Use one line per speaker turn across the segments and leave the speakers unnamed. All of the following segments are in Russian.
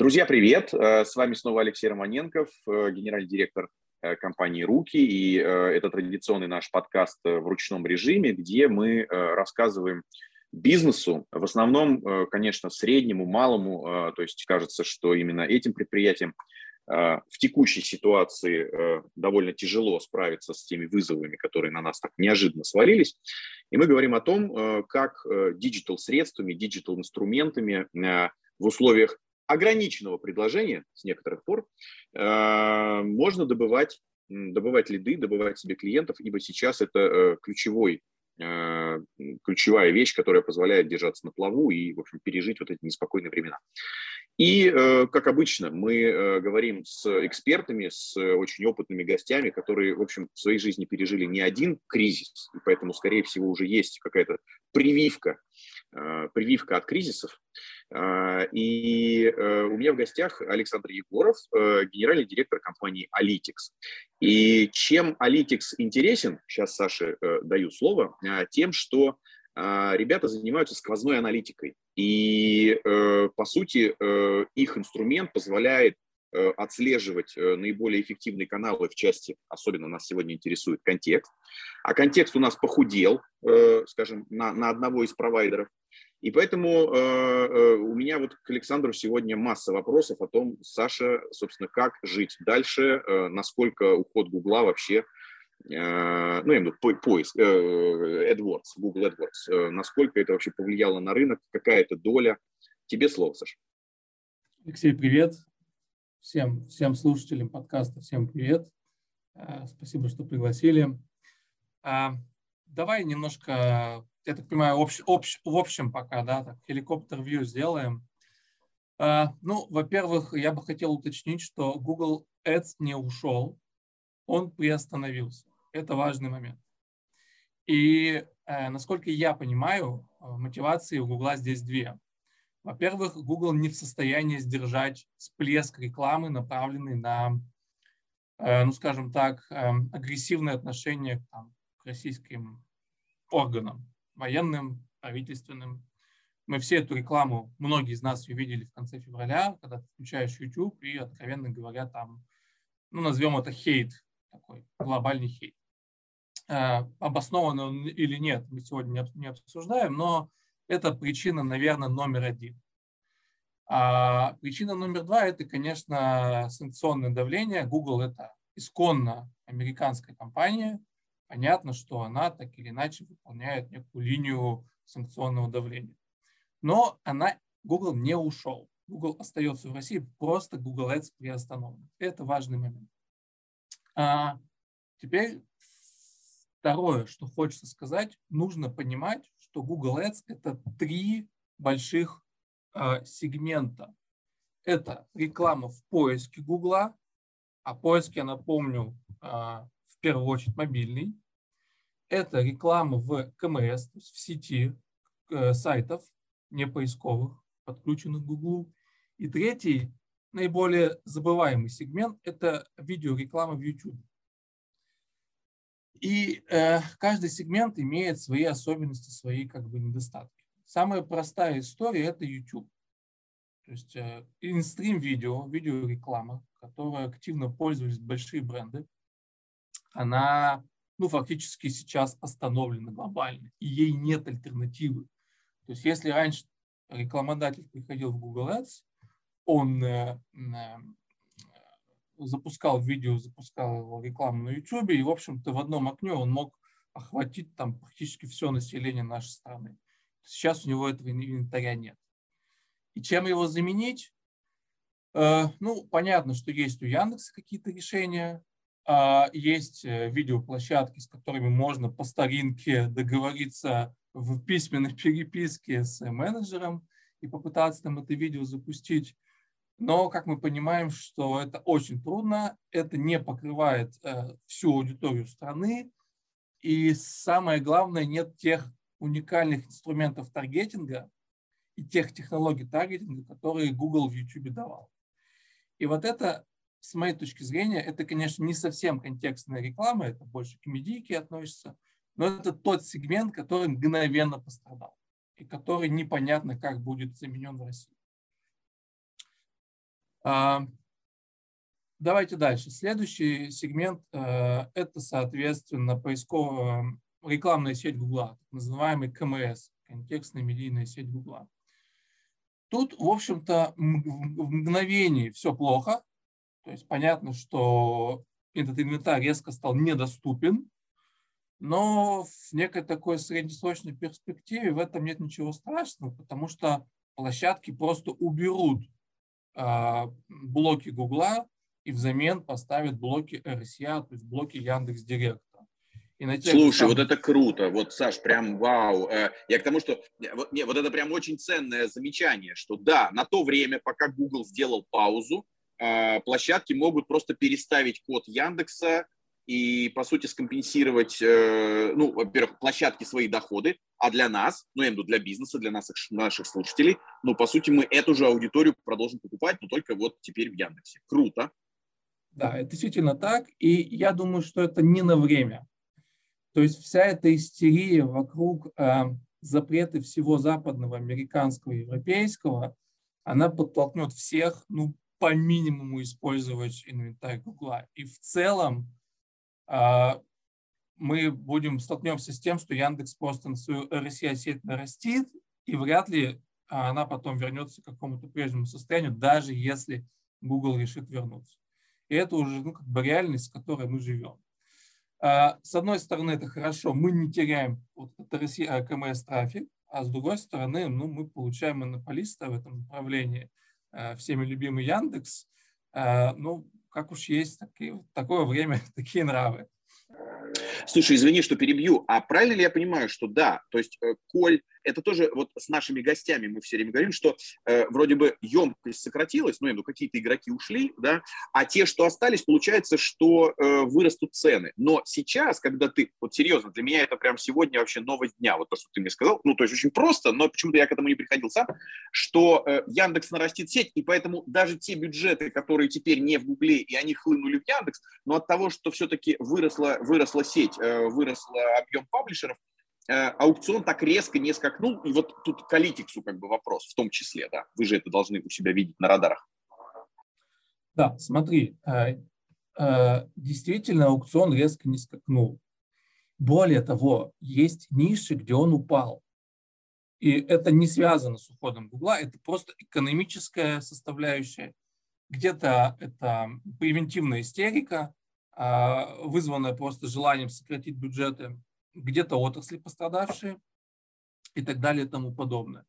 Друзья, привет! Э, с вами снова Алексей Романенков, э, генеральный директор э, компании Rookee. И это традиционный наш подкаст в ручном режиме, где мы рассказываем бизнесу, в основном, конечно, среднему, малому, то есть кажется, что именно этим предприятиям в текущей ситуации довольно тяжело справиться с теми вызовами, которые на нас так неожиданно свалились. И мы говорим о том, как digital-средствами, digital-инструментами в условиях ограниченного предложения с некоторых пор э, можно добывать, добывать лиды, добывать себе клиентов, ибо сейчас это э, ключевой э, ключевая вещь, которая позволяет держаться на плаву и, в общем, пережить вот эти неспокойные времена. И, как обычно, мы говорим с экспертами, с очень опытными гостями, которые, в общем, в своей жизни пережили не один кризис, и поэтому, скорее всего, уже есть какая-то прививка, прививка от кризисов. А, и э, у меня в гостях Александр Егоров, э, генеральный директор компании Alitex. И чем Alitex интересен, сейчас Саше э, даю слово, а, тем, что а, ребята занимаются сквозной аналитикой. И, по сути, их инструмент позволяет отслеживать наиболее эффективные каналы в части, особенно нас сегодня интересует контекст. А контекст у нас похудел, скажем, на, на одного из провайдеров. И поэтому э, э, у меня вот к Александру сегодня масса вопросов о том, Саша, собственно, как жить дальше, э, насколько уход Гугла вообще, ну, я имею в виду поиск, AdWords, Google AdWords, насколько это вообще повлияло на рынок, какая это доля. Тебе слово, Саша.
Алексей, привет. Всем, всем слушателям подкаста, всем привет. Спасибо, что пригласили. А, давай немножко я так понимаю, общ, общ, в общем пока, да, так, хеликоптер-вью сделаем. Uh, ну, во-первых, я бы хотел уточнить, что Google Ads не ушел, он приостановился. Это важный момент. И, uh, насколько я понимаю, uh, мотивации у Google здесь две. Во-первых, Google не в состоянии сдержать всплеск рекламы, направленный на, ну, скажем так, агрессивное отношение там, к российским органам военным, правительственным. Мы все эту рекламу, многие из нас ее видели в конце февраля, когда ты включаешь YouTube и, откровенно говоря, там, ну, назовем это хейт, такой глобальный хейт. Э, обоснованный он или нет, мы сегодня не обсуждаем, но это причина, наверное, номер один. А причина номер два – это, конечно, санкционное давление. Google – это исконно американская компания, понятно, что она так или иначе выполняет некую линию санкционного давления. Но она, Google не ушел. Google остается в России, просто Google Ads приостановлен. Это важный момент. А теперь второе, что хочется сказать, нужно понимать, что Google Ads это три больших э, сегмента. Это реклама в поиске Google, а поиск, я напомню, э, в первую очередь мобильный. Это реклама в КМС, то есть в сети э, сайтов, не поисковых, подключенных к Google. И третий, наиболее забываемый сегмент, это видеореклама в YouTube. И э, каждый сегмент имеет свои особенности, свои как бы недостатки. Самая простая история – это YouTube. То есть э, инстрим-видео, видеореклама, которой активно пользовались большие бренды, она ну, фактически сейчас остановлена глобально, и ей нет альтернативы. То есть если раньше рекламодатель приходил в Google Ads, он э, э, запускал видео, запускал рекламу на YouTube, и, в общем-то, в одном окне он мог охватить там практически все население нашей страны. Сейчас у него этого инвентаря нет. И чем его заменить? Э, ну, понятно, что есть у Яндекса какие-то решения, есть э, видеоплощадки, с которыми можно по старинке договориться в письменной переписке с менеджером и попытаться там это видео запустить. Но, как мы понимаем, что это очень трудно, это не покрывает э, всю аудиторию страны, и самое главное, нет тех уникальных инструментов таргетинга и тех технологий таргетинга, которые Google в YouTube давал. И вот это с моей точки зрения, это, конечно, не совсем контекстная реклама, это больше к медийке относится, но это тот сегмент, который мгновенно пострадал и который непонятно, как будет заменен в России. А, давайте дальше. Следующий сегмент – это, соответственно, поисковая рекламная сеть Гугла, называемый КМС, контекстная медийная сеть Гугла. Тут, в общем-то, в мгновение все плохо. То есть понятно, что этот инвентарь резко стал недоступен, но в некой такой среднесрочной перспективе в этом нет ничего страшного, потому что площадки просто уберут э, блоки Гугла и взамен поставят блоки RSA, то есть блоки Яндекс Директ.
И на тех, Слушай, вот это круто. Вот, Саш, прям вау. Э, я к тому, что вот, не, вот это прям очень ценное замечание, что да, на то время, пока Google сделал паузу, э, площадки могут просто переставить код Яндекса и, по сути, скомпенсировать, э, ну, во-первых, площадки свои доходы, а для нас, ну, я имею в виду для бизнеса, для наших, наших слушателей, ну, по сути, мы эту же аудиторию продолжим покупать, но только вот теперь в Яндексе. Круто.
Да, это действительно так, и я думаю, что это не на время. То есть вся эта истерия вокруг э, запрета всего западного, американского, европейского, она подтолкнет всех, ну, по минимуму использовать инвентарь Гугла. И в целом э, мы будем столкнемся с тем, что Яндекс просто свою RSI-сеть нарастит, и вряд ли она потом вернется к какому-то прежнему состоянию, даже если Google решит вернуться. И это уже ну, как бы реальность, с которой мы живем. А, с одной стороны, это хорошо, мы не теряем вот, а, КМС трафик, а с другой стороны, ну, мы получаем монополиста в этом направлении, а, всеми любимый Яндекс. Ну, как уж есть такие, такое время, такие нравы.
Слушай, извини, что перебью. А правильно ли я понимаю, что да, то есть, э, коль это тоже вот с нашими гостями мы все время говорим, что э, вроде бы емкость сократилась, ну, имею какие-то игроки ушли, да, а те, что остались, получается, что э, вырастут цены. Но сейчас, когда ты, вот серьезно, для меня это прям сегодня вообще новость дня, вот то, что ты мне сказал, ну, то есть очень просто, но почему-то я к этому не приходил сам, что э, Яндекс нарастит сеть, и поэтому даже те бюджеты, которые теперь не в Гугле, и они хлынули в Яндекс, но от того, что все-таки выросла, выросла сеть, э, выросла объем паблишеров, аукцион так резко не скакнул. И вот тут к Алитиксу как бы вопрос в том числе, да. Вы же это должны у себя видеть на радарах.
Да, смотри, э, э, действительно аукцион резко не скакнул. Более того, есть ниши, где он упал. И это не связано с уходом Гугла, это просто экономическая составляющая. Где-то это превентивная истерика, вызванная просто желанием сократить бюджеты где-то отрасли пострадавшие и так далее и тому подобное.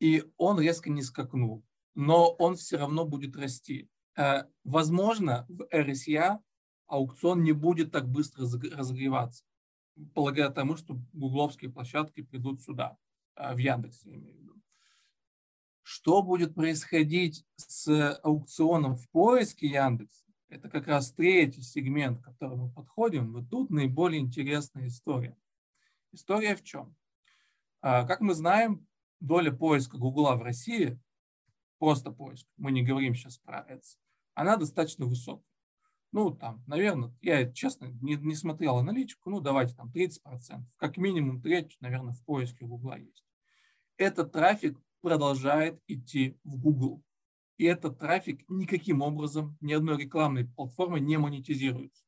И он резко не скакнул, но он все равно будет расти. Э, возможно, в RSA аукцион не будет так быстро разогреваться, полагая тому, что гугловские площадки придут сюда, э, в Яндексе, я имею в виду. Что будет происходить с аукционом в поиске Яндекса? Это как раз третий сегмент, к которому мы подходим. Вот тут наиболее интересная история. История в чем? А, как мы знаем, доля поиска Гугла в России, просто поиск, мы не говорим сейчас про Ads, она достаточно высокая. Ну, там, наверное, я, честно, не, не смотрел аналитику, ну, давайте там 30%. Как минимум треть, наверное, в поиске Гугла есть. Этот трафик продолжает идти в Google и этот трафик никаким образом ни одной рекламной платформой не монетизируется.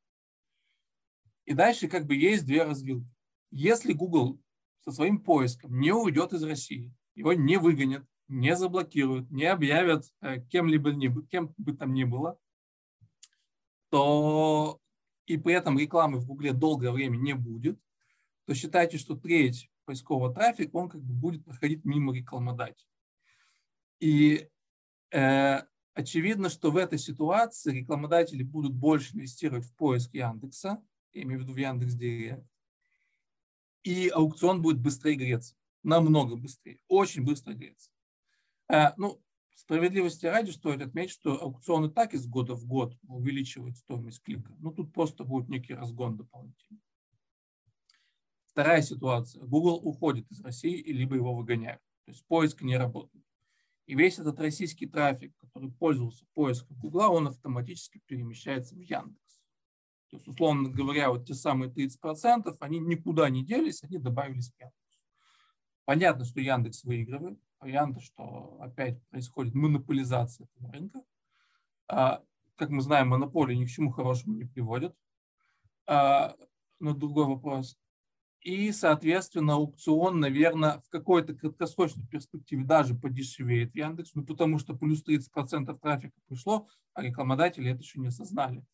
И дальше как бы есть две развилки. Если Google со своим поиском не уйдет из России, его не выгонят, не заблокируют, не объявят э, кем-либо, кем бы там ни было, то и при этом рекламы в Гугле долгое время не будет, то считайте, что треть поискового трафика, он как бы будет проходить мимо рекламодателя. И очевидно, что в этой ситуации рекламодатели будут больше инвестировать в поиск Яндекса, я имею в виду в Яндекс Директ, и аукцион будет быстрее греться, намного быстрее, очень быстро греться. Э, ну, справедливости ради стоит отметить, что аукцион и так из года в год увеличивает стоимость клика. Ну, тут просто будет некий разгон дополнительный. Вторая ситуация. Google уходит из России, либо его выгоняют. То есть поиск не работает. И весь этот российский трафик, который пользовался поиском Гугла, он автоматически перемещается в Яндекс. То есть, условно говоря, вот те самые 30%, они никуда не делись, они добавились в Яндекс. Понятно, что Яндекс выигрывает, понятно, что опять происходит монополизация этого рынка, А, как мы знаем, монополии ни к чему хорошему не приводят. А, но другой вопрос. И, соответственно, аукцион, наверное, в какой-то краткосрочной перспективе даже подешевеет Яндекс, ну, потому что плюс 30% трафика пришло, а рекламодатели это еще не осознали.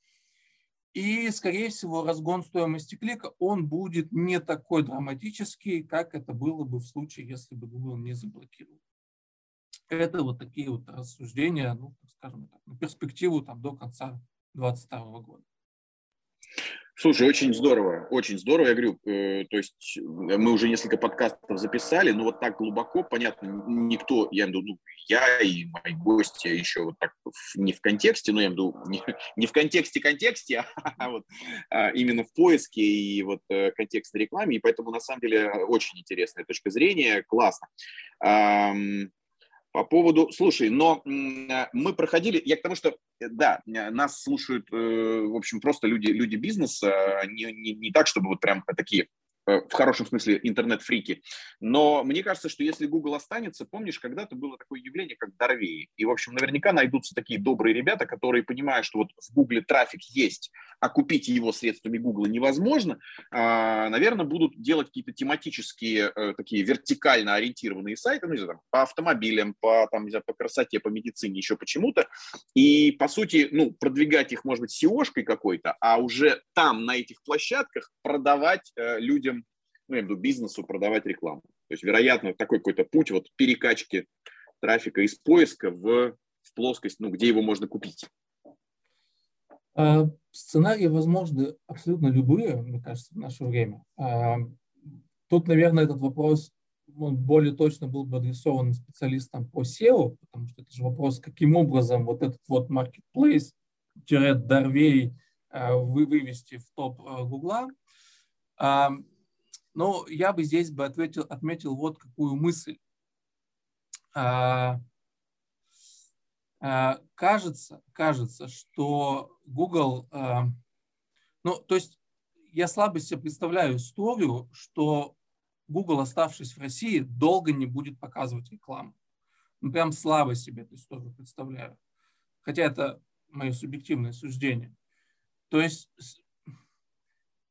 И, скорее всего, разгон стоимости клика, он будет не такой драматический, как это было бы в случае, если бы Google не заблокировал. Это вот такие вот рассуждения, ну, скажем так, на перспективу там, до конца 2022 года.
Слушай, очень здорово, очень здорово. Я говорю, э, то есть мы уже несколько подкастов записали, но вот так глубоко, понятно, никто, я имею в виду, ну, я и мои гости еще вот так не в контексте, но я имею в виду не, не в контексте контексте, а вот а именно в поиске и вот э, контекстной рекламе, и поэтому на самом деле очень интересная точка зрения, классно. По поводу, слушай, но мы проходили, я к тому, что, э, да, нас слушают, э, в общем, просто люди, люди бизнеса, не, не, не так, чтобы вот прям такие Э, в хорошем смысле интернет-фрики. Но мне кажется, что если Google останется, помнишь, когда-то было такое явление, как Дорвей. И, в общем, наверняка найдутся такие добрые ребята, которые понимают, что вот в Google трафик есть, а купить его средствами Google невозможно, а, наверное, будут делать какие-то тематические, э, такие вертикально ориентированные сайты, ну, не знаю, по автомобилям, по, там, не знаю, по красоте, по медицине, еще почему-то. И, по сути, ну, продвигать их, может быть, SEO-шкой какой-то, а уже там, на этих площадках, продавать э, людям ну, я имею в виду бизнесу продавать рекламу. То есть, вероятно, такой какой-то путь вот перекачки трафика из поиска в, в плоскость, ну, где его можно купить.
А, сценарии возможны абсолютно любые, мне кажется, в наше время. А, тут, наверное, этот вопрос он более точно был бы адресован специалистам по SEO, потому что это же вопрос, каким образом вот этот вот marketplace, Дарвей а, вывести в топ Гугла. Но я бы здесь бы ответил, отметил вот какую мысль. А, а, кажется, кажется, что Google, а, ну, то есть я слабо себе представляю историю, что Google, оставшись в России, долго не будет показывать рекламу. Ну, прям слабо себе эту историю представляю. Хотя это мое субъективное суждение. То есть,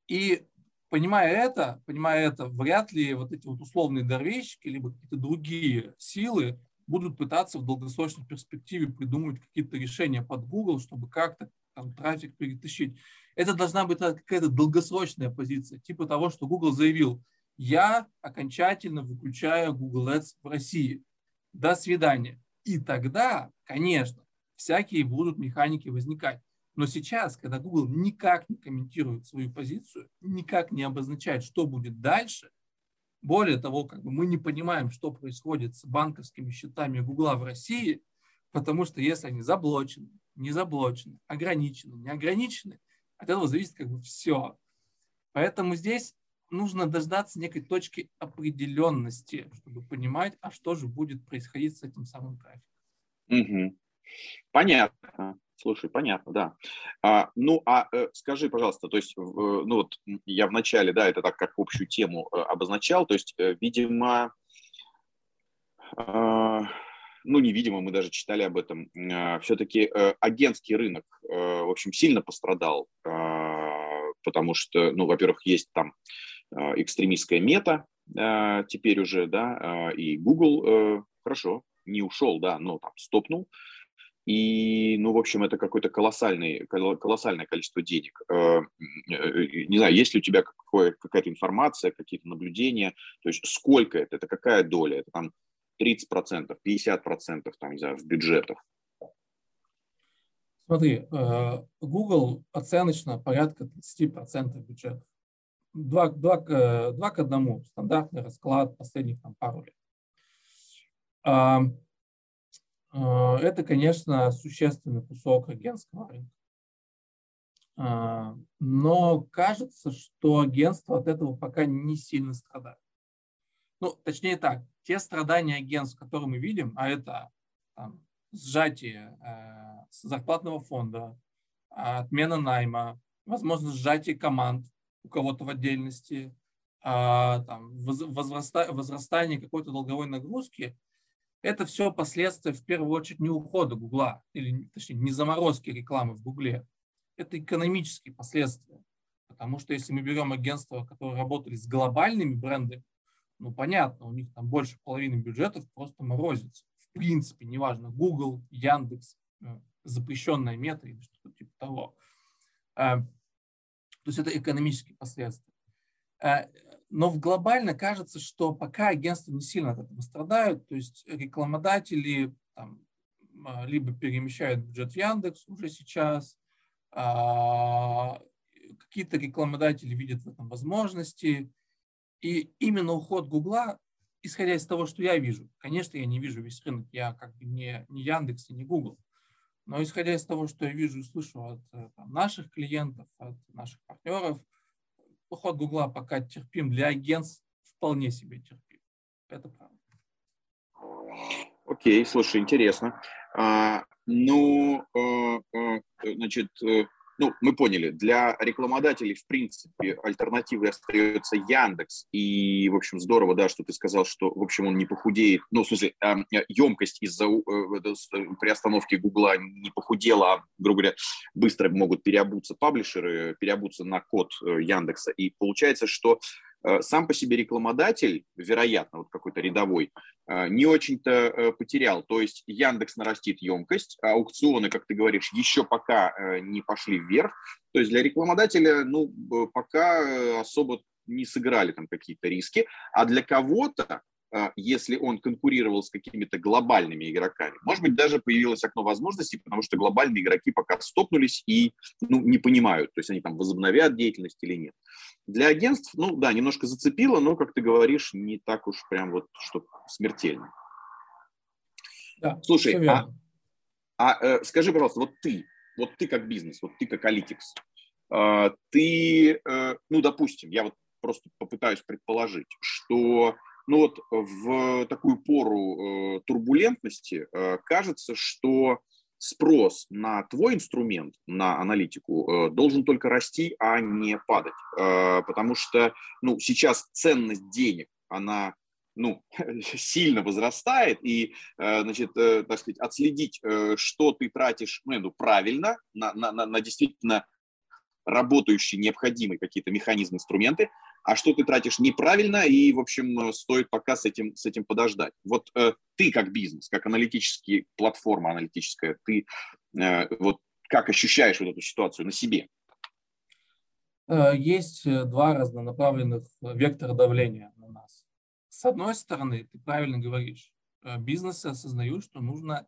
и понимая это, понимая это, вряд ли вот эти вот условные дорвейщики, либо какие-то другие силы будут пытаться в долгосрочной перспективе придумывать какие-то решения под Google, чтобы как-то там трафик перетащить. Это должна быть какая-то долгосрочная позиция, типа того, что Google заявил, я окончательно выключаю Google Ads в России. До свидания. И тогда, конечно, всякие будут механики возникать. Но сейчас, когда Google никак не комментирует свою позицию, никак не обозначает, что будет дальше, более того, как бы мы не понимаем, что происходит с банковскими счетами Google в России, потому что если они заблочены, не заблочены, ограничены, не ограничены, от этого зависит как бы все. Поэтому здесь нужно дождаться некой точки определенности, чтобы понимать, а что же будет происходить с этим самым трафиком.
Угу. Понятно. Слушай, понятно, да. А, ну, а э, скажи, пожалуйста, то есть, э, ну вот я вначале, да, это так как общую тему э, обозначал, то есть, видимо, э, ну, невидимо, мы даже читали об этом, э, все-таки агентский рынок, в общем, сильно пострадал, э, потому что, ну, во-первых, есть там экстремистская мета теперь уже, да, и Google, хорошо, не ушел, да, но там стопнул, и, ну, в общем, это какое-то колоссальное, колоссальное количество денег. Э, э, не знаю, есть ли у тебя какая-то информация, какие-то наблюдения, то есть сколько это, это какая доля, это там 30%, 50% там, не знаю, в бюджетах?
Смотри, э, Google оценочно порядка 30% бюджета. Два, два, два к одному, стандартный расклад последних там, пару лет. А, это, конечно, существенный кусок агентского рынка. А, но кажется, что агентство от этого пока не сильно страдает. Ну, точнее так, те страдания агентств, которые мы видим, а это там, сжатие э, зарплатного фонда, отмена найма, возможно, сжатие команд у кого-то в отдельности, э, там, возраста, возрастание какой-то долговой нагрузки, Это все последствия, в первую очередь, не ухода Гугла, или, точнее, не заморозки рекламы в Гугле. Это экономические последствия. Потому что если мы берем агентства, которые работали с глобальными брендами, ну, понятно, у них там больше половины бюджетов просто морозится. В принципе, неважно, Google, Яндекс, э, запрещенная мета или что-то типа того. Э, то есть это экономические последствия. Но в глобально кажется, что пока агентства не сильно от этого страдают, то есть рекламодатели там, либо перемещают бюджет в Яндекс уже сейчас, а, какие-то рекламодатели видят в этом возможности, и именно уход Гугла, исходя из того, что я вижу, конечно, я не вижу весь рынок, я как бы не, не Яндекс и не Google, но исходя из того, что я вижу и слышу от э, там, наших клиентов, от наших партнеров, уход Гугла пока терпим для агентств, вполне себе терпим. Это правда.
Окей, слушай, интересно. А, ну, э, э, значит, ну, мы поняли, для рекламодателей, в принципе, альтернативой остается Яндекс. И, в общем, здорово, да, что ты сказал, что, в общем, он не похудеет. Ну, в смысле, емкость из-за приостановки Гугла не похудела, а, грубо говоря, быстро могут переобуться паблишеры, переобуться на код Яндекса. И получается, что Э, сам по себе рекламодатель, вероятно, вот какой-то рядовой, э, не очень-то э, потерял. То есть Яндекс нарастит емкость, а аукционы, как ты говоришь, еще пока не пошли вверх. То есть для рекламодателя, ну, пока особо не сыграли там какие-то риски, а для кого-то если он конкурировал с какими-то глобальными игроками. Может быть, даже появилось окно возможностей, потому что глобальные игроки пока стопнулись и ну, не понимают, то есть они там возобновят деятельность или нет. Для агентств, ну да, немножко зацепило, но, как ты говоришь, не так уж прям вот, что смертельно. Да, Слушай, а, а э, скажи, пожалуйста, вот ты, вот ты как бизнес, вот ты как Алитикс, э, ты, э, ну, допустим, я вот просто попытаюсь предположить, что но вот в такую пору э, турбулентности э, кажется, что спрос на твой инструмент, на аналитику, э, должен только расти, а не падать. Потому что ну, сейчас ценность денег, она ну, сильно возрастает, и, значит, так сказать, отследить, что ты тратишь ну, правильно, на, на, на действительно работающие необходимые какие-то механизмы, инструменты, а что ты тратишь неправильно, и, в общем, стоит пока с этим, с этим подождать. Вот э, ты как бизнес, как аналитический, платформа аналитическая, ты э, вот как ощущаешь вот эту ситуацию на себе?
Э, есть э, два разнонаправленных вектора давления на нас. С одной стороны, ты правильно говоришь, э, бизнесы осознают, что нужно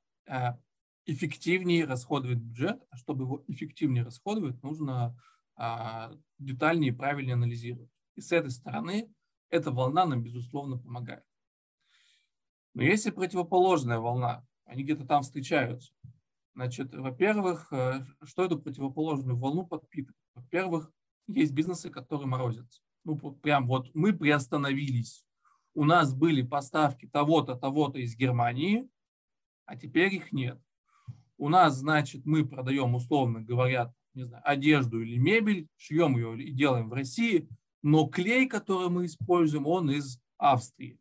эффективнее расходовать бюджет, а чтобы его эффективнее расходовать, нужно а, детальнее и правильнее анализировать. И с этой стороны эта волна нам, безусловно, помогает. Но есть и противоположная волна, они где-то там встречаются. Значит, во-первых, э, что эту противоположную волну подпитывает? Во-первых, есть бизнесы, которые морозятся. Ну, прям вот мы приостановились. У нас были поставки того-то, того-то из Германии, а теперь их нет у нас, значит, мы продаем, условно говоря, не знаю, одежду или мебель, шьем ее и делаем в России, но клей, который мы используем, он из Австрии.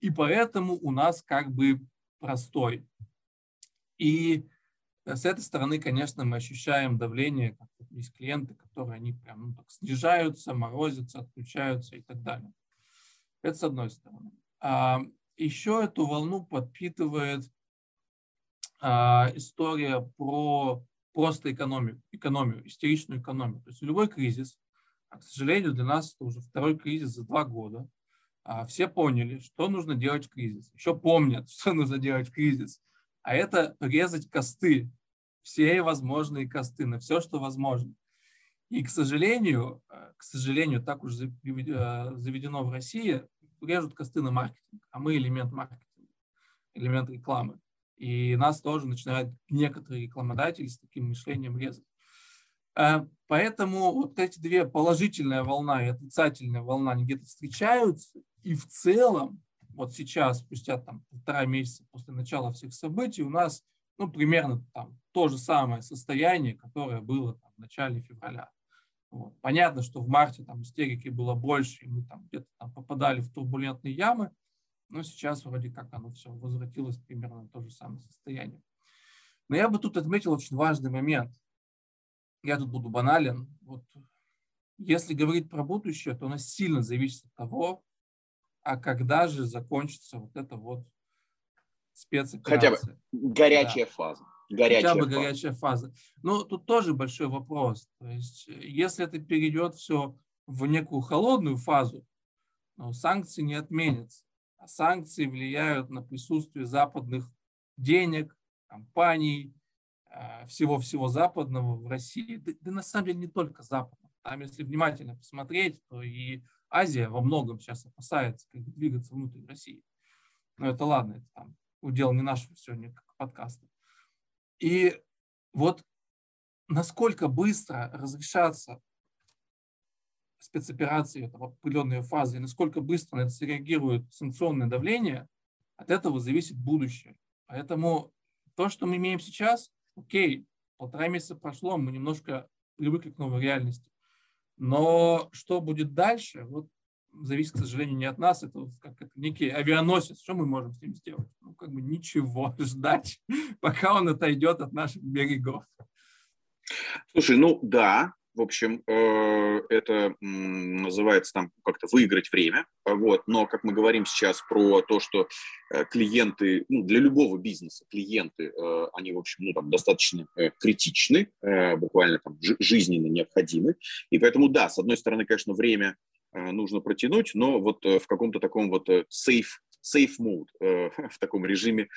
И поэтому у нас как бы простой. И с этой стороны, конечно, мы ощущаем давление, есть клиенты, которые они прям ну, так снижаются, морозятся, отключаются и так далее. Это с одной стороны. А еще эту волну подпитывает а, история про просто экономию, экономию, истеричную экономию. То есть любой кризис, к сожалению, для нас это уже второй кризис за два года, а, все поняли, что нужно делать в кризис. Еще помнят, что нужно делать в кризис. А это резать косты, все возможные косты, на все, что возможно. И, к сожалению, к сожалению, так уж заведено в России, режут косты на маркетинг, а мы элемент маркетинга, элемент рекламы. И нас тоже начинают некоторые рекламодатели с таким мышлением резать. Э, поэтому вот эти две, положительная волна и отрицательная волна, они где-то встречаются. И в целом, вот сейчас, спустя там полтора месяца после начала всех событий, у нас ну, примерно там то же самое состояние, которое было там, в начале февраля. Вот. Понятно, что в марте там истерики было больше, и мы там где-то там попадали в турбулентные ямы, Но сейчас вроде как оно все возвратилось примерно в то же самое состояние. Но я бы тут отметил очень важный момент. Я тут буду банален. Вот если говорить про будущее, то оно сильно зависит от того, а когда же закончится вот это вот спецоперация.
Хотя бы горячая да. фаза.
Горячая Хотя бы фаза. горячая фаза. Но тут тоже большой вопрос. То есть, если это перейдет все в некую холодную фазу, но санкции не отменятся. А санкции влияют на присутствие западных денег, компаний, всего-всего западного в России. Да, да на самом деле не только западного. Там, если внимательно посмотреть, то и Азия во многом сейчас опасается как двигаться внутрь России. Но это ладно, это там удел не нашего сегодня как подкаста. И вот насколько быстро разрешаться спецоперации это в определенные фазы, насколько быстро на это среагирует санкционное давление, от этого зависит будущее. Поэтому то, что мы имеем сейчас, окей, полтора месяца прошло, мы немножко привыкли к новой реальности. Но что будет дальше, вот зависит, к сожалению, не от нас, это вот как это некий авианосец, что мы можем с ним сделать? Ну, как бы ничего, ждать, пока он отойдет от наших берегов.
Слушай, ну да, в общем, э, это называется там как-то выиграть время, вот. Но как мы говорим сейчас про то, что э, клиенты, ну, для любого бизнеса клиенты, э, они, в общем, ну, там, достаточно критичны, буквально там жизненно необходимы. И поэтому, да, с одной стороны, конечно, время нужно протянуть, но вот в каком-то таком вот safe safe mode, в таком режиме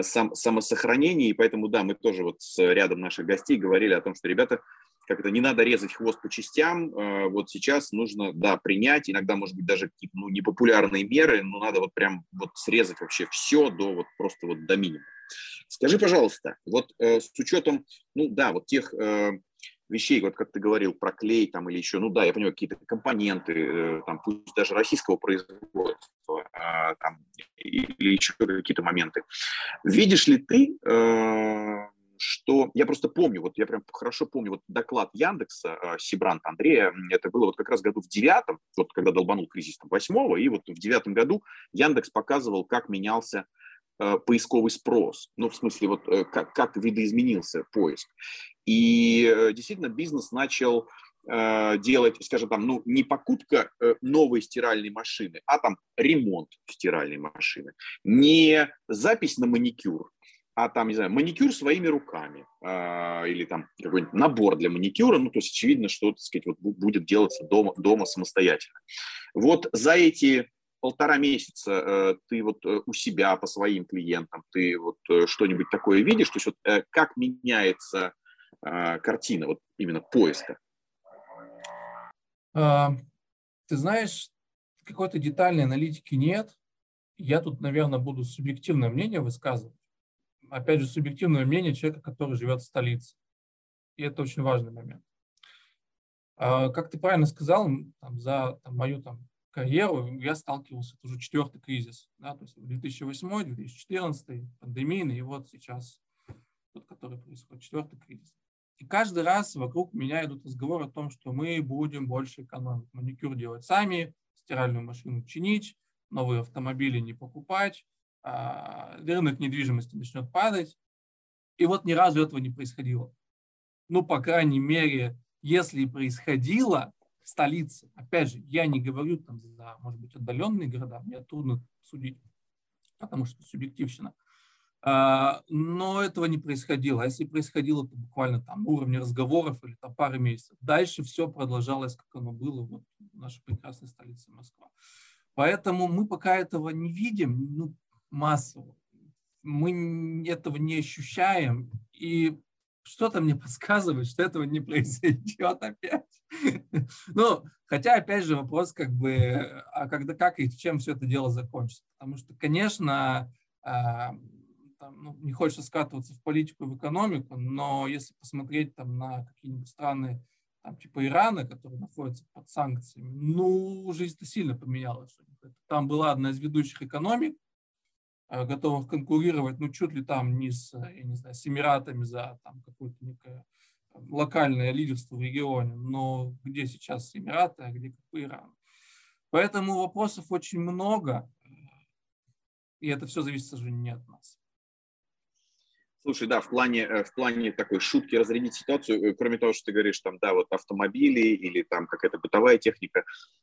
сам, самосохранения. И поэтому, да, мы тоже вот с рядом наших гостей говорили о том, что, ребята, как это, не надо резать хвост по частям, э, вот сейчас нужно, да, принять, иногда, может быть, даже какие-то, ну, непопулярные меры, но надо вот прям вот срезать вообще все до вот просто вот до минимума. Скажи, пожалуйста, вот э, с учетом, ну, да, вот тех э, вещей, вот как ты говорил, про клей там или еще, ну да, я понимаю, какие-то компоненты, э, там, пусть даже российского производства, э, там, или еще какие-то моменты. Видишь ли ты э, что я просто помню, вот я прям хорошо помню вот доклад Яндекса, э, Сибрант Андрея, это было вот как раз году в девятом, вот когда долбанул кризис там восьмого, и вот в девятом году Яндекс показывал, как менялся э, поисковый спрос, ну, в смысле, вот э, как, как видоизменился поиск. И э, действительно бизнес начал э, делать, скажем там, ну, не покупка э, новой стиральной машины, а там ремонт стиральной машины, не запись на маникюр, а там, не знаю, маникюр своими руками э, или там какой-нибудь набор для маникюра, ну, то есть очевидно, что, так сказать, вот будет делаться дома, дома самостоятельно. Вот за эти полтора месяца э, ты вот э, у себя по своим клиентам, ты вот э, что-нибудь такое видишь, то есть вот э, как меняется э, картина вот именно поиска?
А, ты знаешь, какой-то детальной аналитики нет. Я тут, наверное, буду субъективное мнение высказывать опять же, субъективное мнение человека, который живет в столице. И это очень важный момент. А, как ты правильно сказал, там, за там, мою там, карьеру я сталкивался, это уже четвертый кризис, да, то есть 2008, 2014, пандемийный, и вот сейчас тот, который происходит, четвертый кризис. И каждый раз вокруг меня идут разговоры о том, что мы будем больше экономить, маникюр делать сами, стиральную машину чинить, новые автомобили не покупать, рынок недвижимости начнет падать. И вот ни разу этого не происходило. Ну, по крайней мере, если происходило в столице, опять же, я не говорю там за, может быть, отдаленные города, мне трудно судить, потому что субъективщина. А, но этого не происходило. А если происходило, то буквально там на уровне разговоров или там пары месяцев. Дальше все продолжалось, как оно было вот, в нашей прекрасной столице Москва. Поэтому мы пока этого не видим. Ну, массово. Мы этого не ощущаем, и что-то мне подсказывает, что этого не произойдет опять. Ну, хотя, опять же, вопрос как бы, а когда, как и чем все это дело закончится. Потому что, конечно, а, там, ну, не хочется скатываться в политику в экономику, но если посмотреть там на какие-нибудь страны, там, типа Ирана, которые находятся под санкциями, ну, жизнь-то сильно поменялась. Там была одна из ведущих экономик, готовых конкурировать, ну, чуть ли там не с, я не знаю, с Эмиратами за там какое-то некое локальное лидерство в регионе, но где сейчас Эмираты, а где как Иран. Поэтому вопросов очень много. И это все зависит, к сожалению, не от нас.
Слушай, да, в плане, э, в плане такой шутки разрядить ситуацию, э, кроме того, что ты говоришь, там, да, вот автомобили или там какая-то бытовая техника,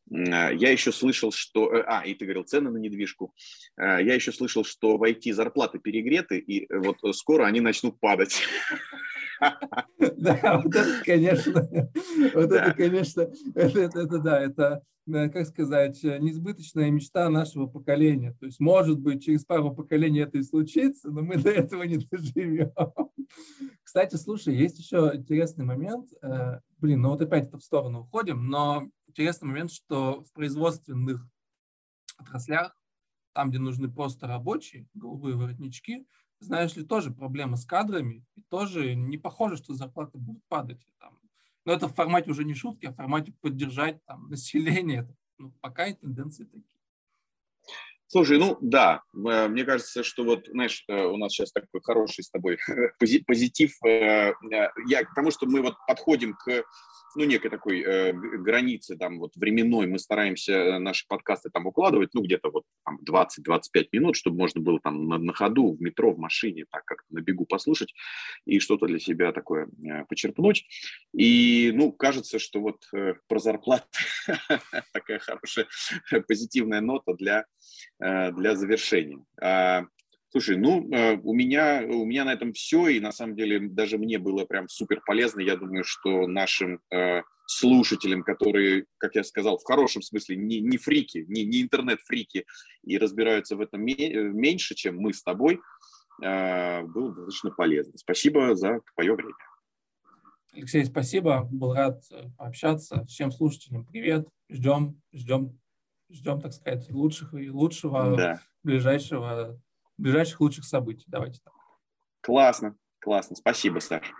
а, я еще слышал, что... Э, а, и ты говорил, цены на недвижку. Я еще слышал, что в IT зарплаты перегреты, и вот скоро они начнут падать.
Да, вот это, конечно, вот это, конечно, это, да, это, как сказать, несбыточная мечта нашего поколения. То есть, может быть, через пару поколений это и случится, но мы до этого не доживем. Кстати, слушай, есть еще интересный момент. Э, блин, ну вот опять это в сторону уходим, но интересный момент, что в производственных отраслях, там, где нужны просто рабочие, голубые воротнички, знаешь ли, тоже проблема с кадрами, и тоже не похоже, что зарплаты будут падать. Там. Но это в формате уже не шутки, а в формате поддержать там, население. Ну, пока и тенденции такие.
Слушай, ну да, э, мне кажется, что вот, знаешь, э, у нас сейчас такой хороший с тобой позитив. Э, я к тому, что мы вот подходим к ну, некой такой э, границы там вот временной мы стараемся э, наши подкасты там укладывать, ну, где-то вот там 20-25 минут, чтобы можно было там на, на ходу, в метро, в машине, так как на бегу послушать и что-то для себя такое э, почерпнуть. И, ну, кажется, что вот э, про зарплату такая хорошая позитивная нота для, э, для завершения. Слушай, ну, э, у меня, у меня на этом все, и на самом деле даже мне было прям супер полезно. Я думаю, что нашим э, слушателям, которые, как я сказал, в хорошем смысле, не, не фрики, не, не интернет-фрики, и разбираются в этом меньше, чем мы с тобой, э, было достаточно полезно. Спасибо за твое время.
Алексей, спасибо. Был рад э, пообщаться. Всем слушателям привет. Ждем, ждем, ждем, так сказать, лучших и лучшего да. ближайшего ближайших лучших событий. Давайте так.
Классно, классно. Спасибо, Саша.